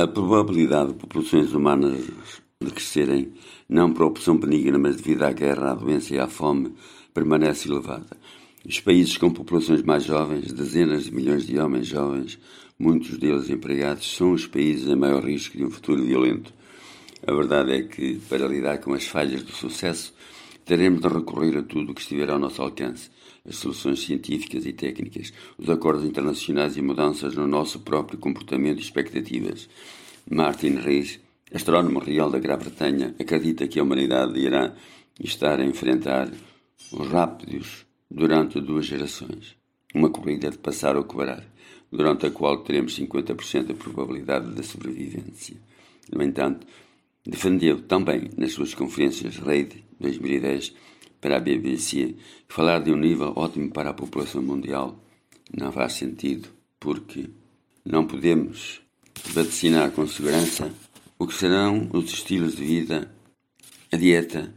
A probabilidade de populações humanas de crescerem, não por opção benigna, mas devido à guerra, à doença e à fome, permanece elevada. Os países com populações mais jovens, dezenas de milhões de homens jovens, muitos deles empregados, são os países em maior risco de um futuro violento. A verdade é que, para lidar com as falhas do sucesso, teremos de recorrer a tudo o que estiver ao nosso alcance, as soluções científicas e técnicas, os acordos internacionais e mudanças no nosso próprio comportamento e expectativas. Martin Rees, astrónomo real da Grã-Bretanha, acredita que a humanidade irá estar a enfrentar os rápidos durante duas gerações. Uma corrida de passar ou quebrar, durante a qual teremos 50% da probabilidade de sobrevivência. No entanto, defendeu também nas suas conferências RAID 2010 para a BBC falar de um nível ótimo para a população mundial não faz sentido, porque não podemos vaticinar com segurança o que serão os estilos de vida, a dieta,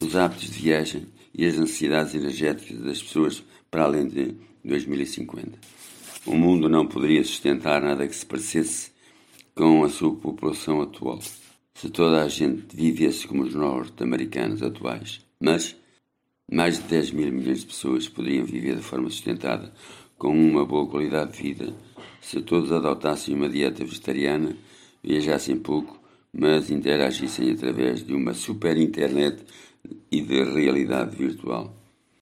os hábitos de viagem e as necessidades energéticas das pessoas para além de 2050. O mundo não poderia sustentar nada que se parecesse com a sua população atual, se toda a gente vivesse como os norte-americanos atuais. Mas mais de 10 mil milhões de pessoas poderiam viver de forma sustentada, com uma boa qualidade de vida, se todos adotassem uma dieta vegetariana, viajassem pouco, mas interagissem através de uma super internet e de realidade virtual.